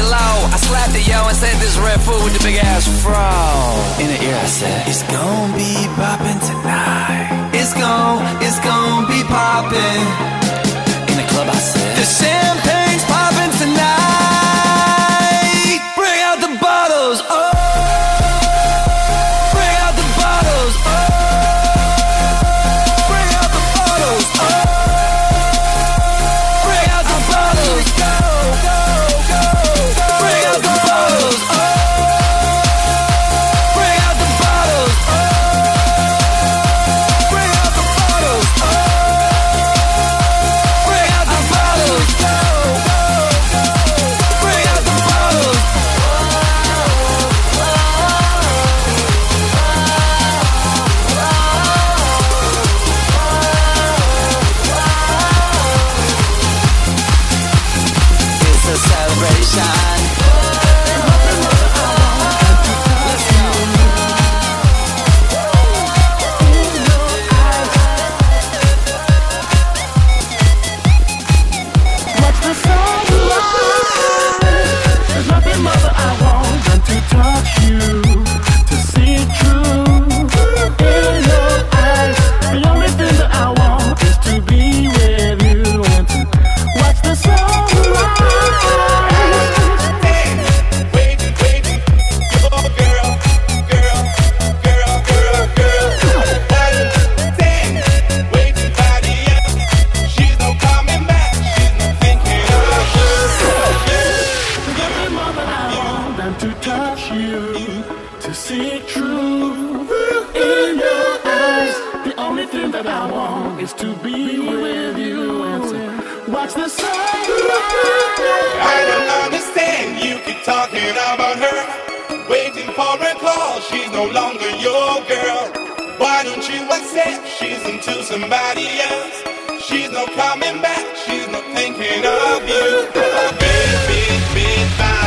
the low. I slapped the yo and said this red food with the big ass fro. In the ear, I said, It's gonna be bopping tonight. no longer your girl. Why don't you accept she's into somebody else? She's not coming back, she's not thinking of you. Big, big, big, bye.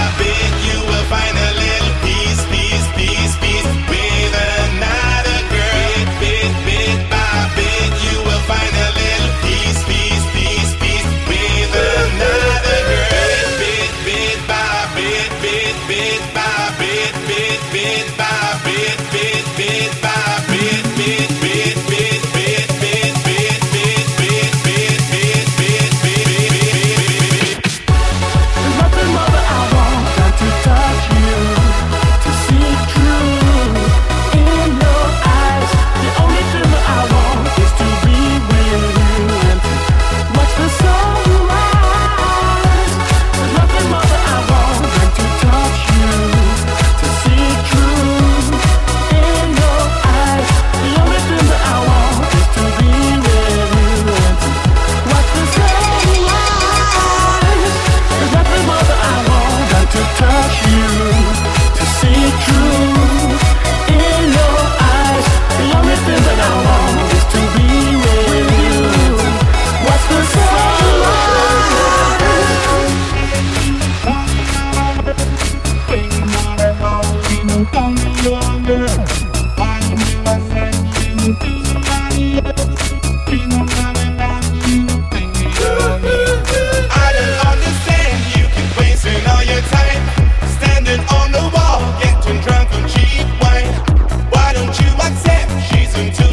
listen to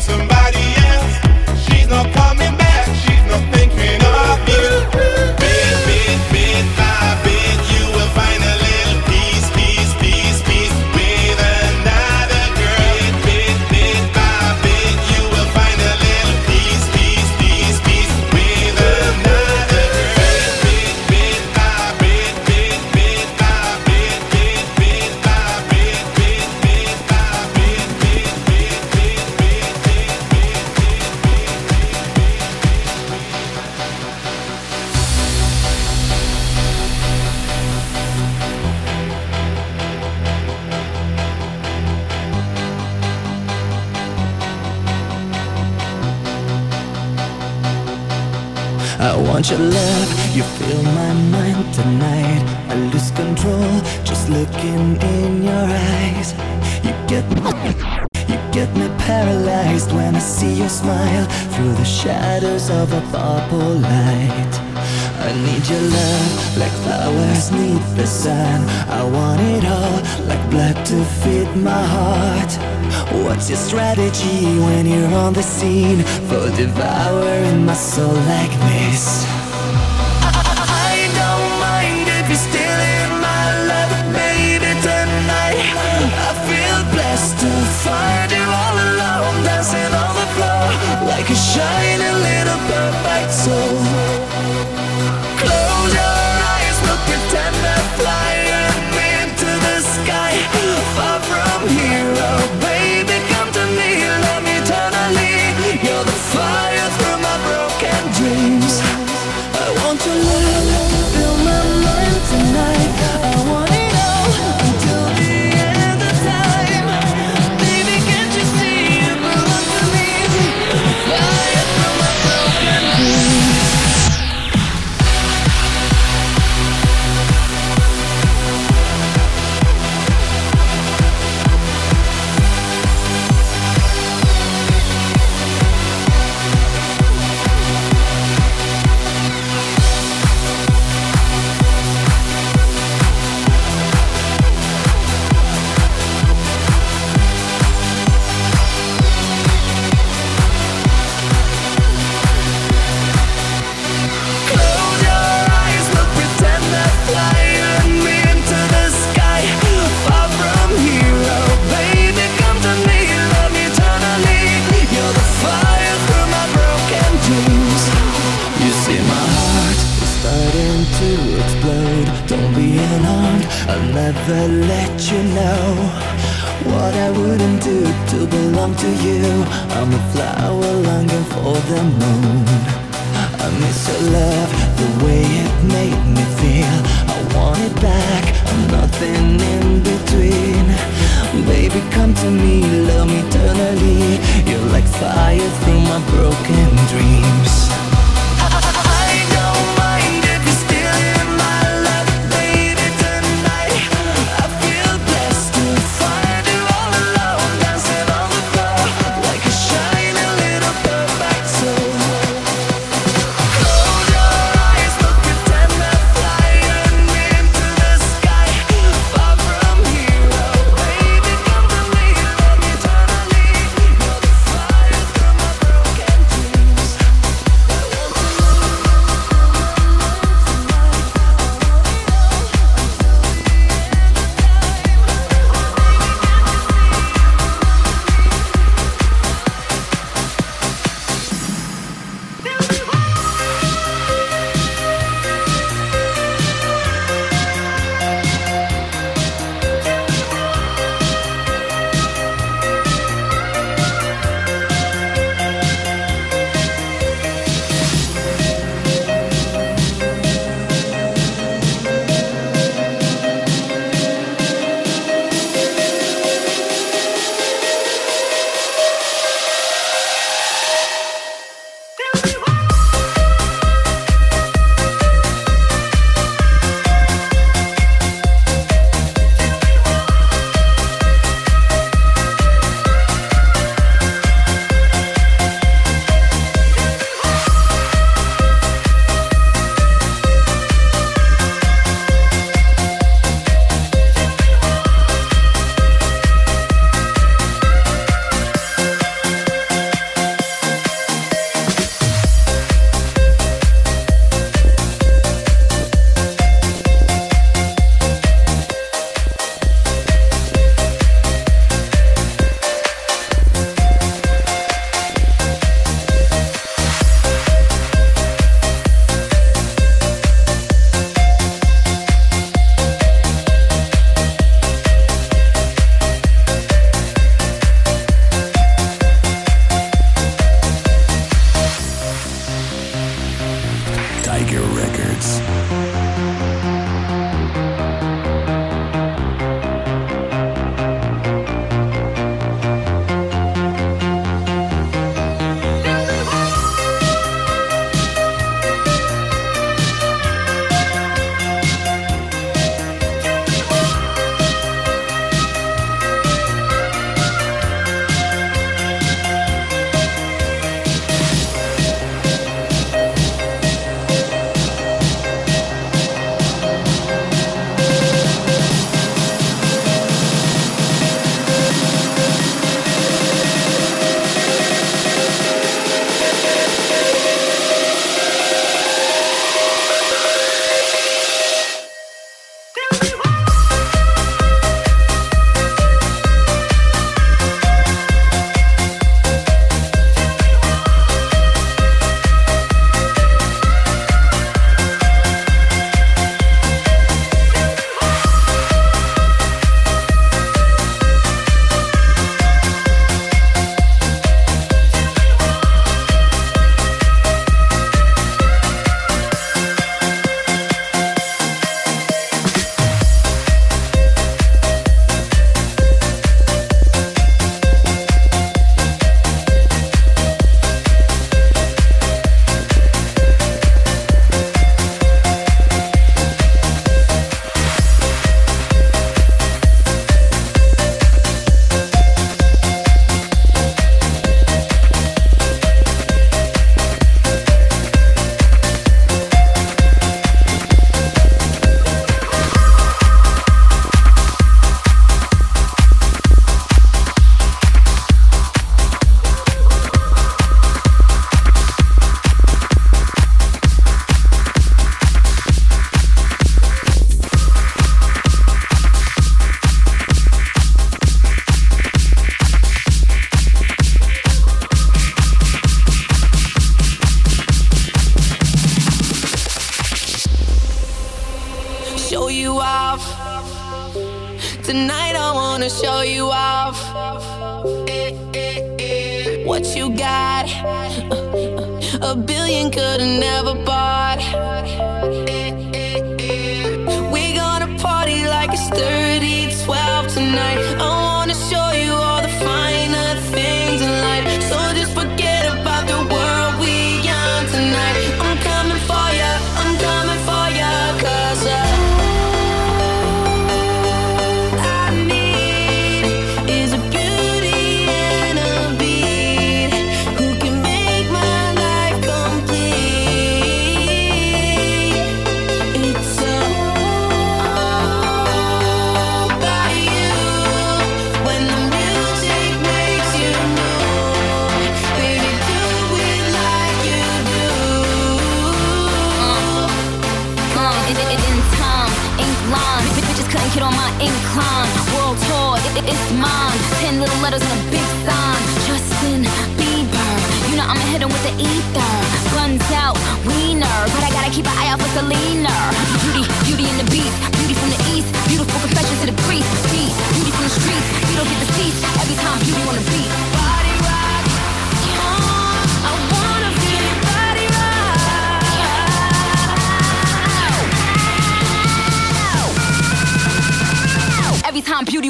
looking in your eyes. You get me, you get me paralyzed when I see your smile through the shadows of a purple light. I need your love like flowers need the sun. I want it all like blood to feed my heart. What's your strategy when you're on the scene for devouring my soul like this? I don't mind if you're still find you all alone, dancing on the floor like a shining little perfect soul. Close your eyes, we'll pretend into the sky, far from here. Oh, baby, come to me, love me eternally. You're the fire through my broken dreams. I want your love Don't I'll never let you know what I wouldn't do to belong to you. I'm a flower longing for the moon. I miss your love, the way it made me feel. I want it back, I'm nothing in between. Baby, come to me, love me eternally. You're like fire through my broken dreams. Tiger Records.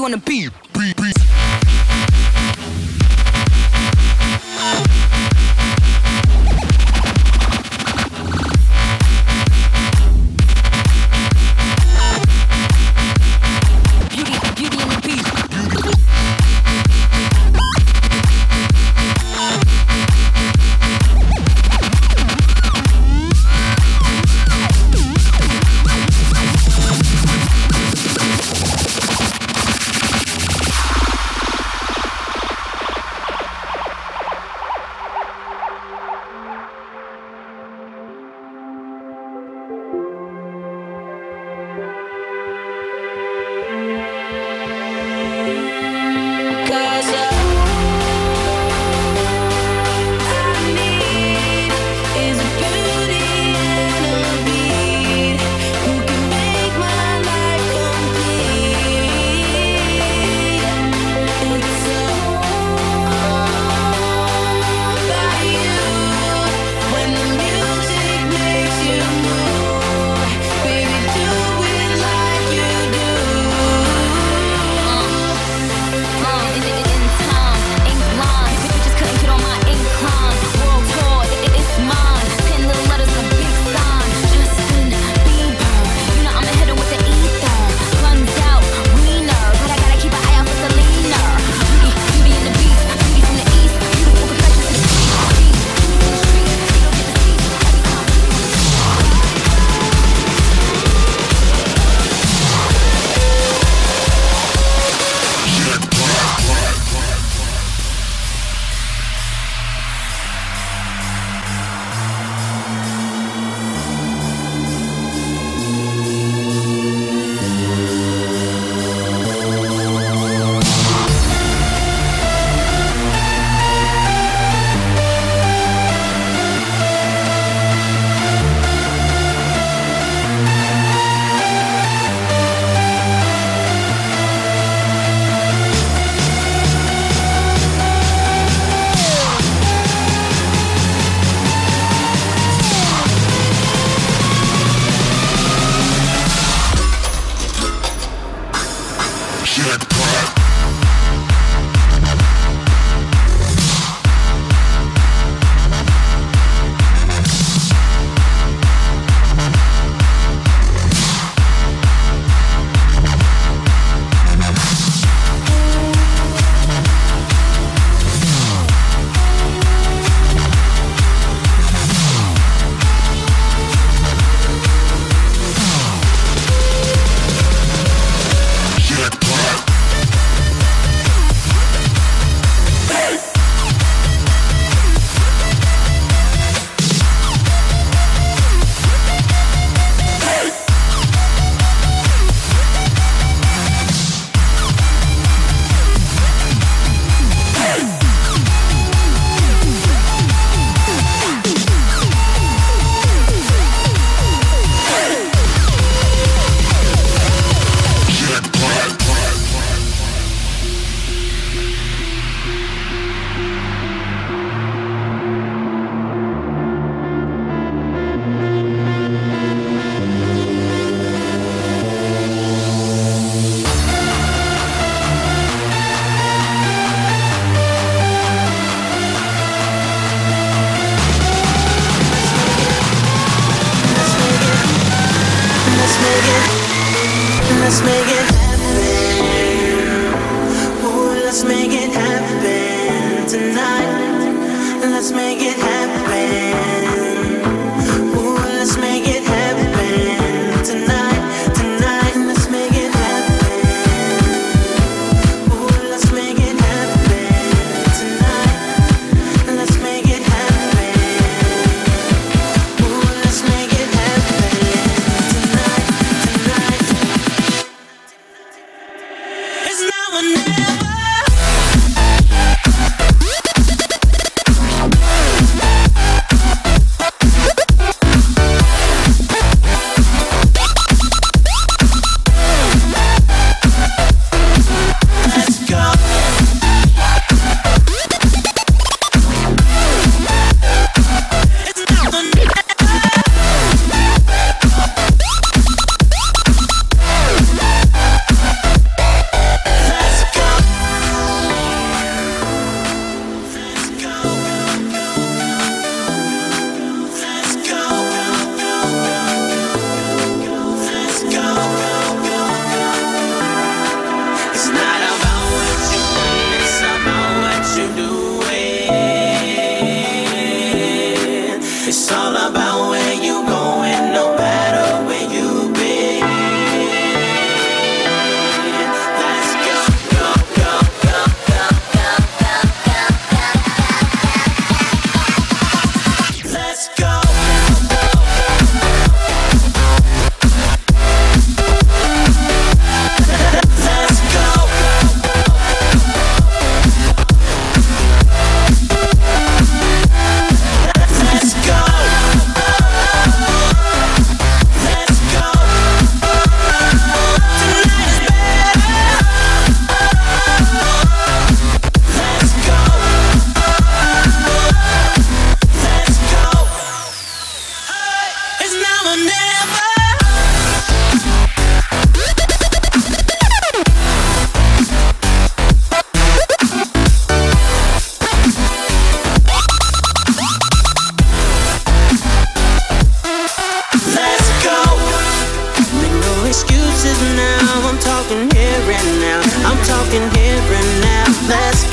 Every time beauty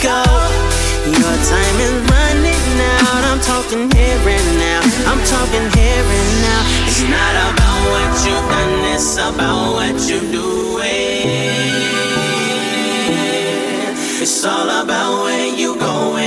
go. Your time is running out. I'm talking here and now. I'm talking here and now. It's not about what you've done, it's about what you're doing. It's all about where you're going.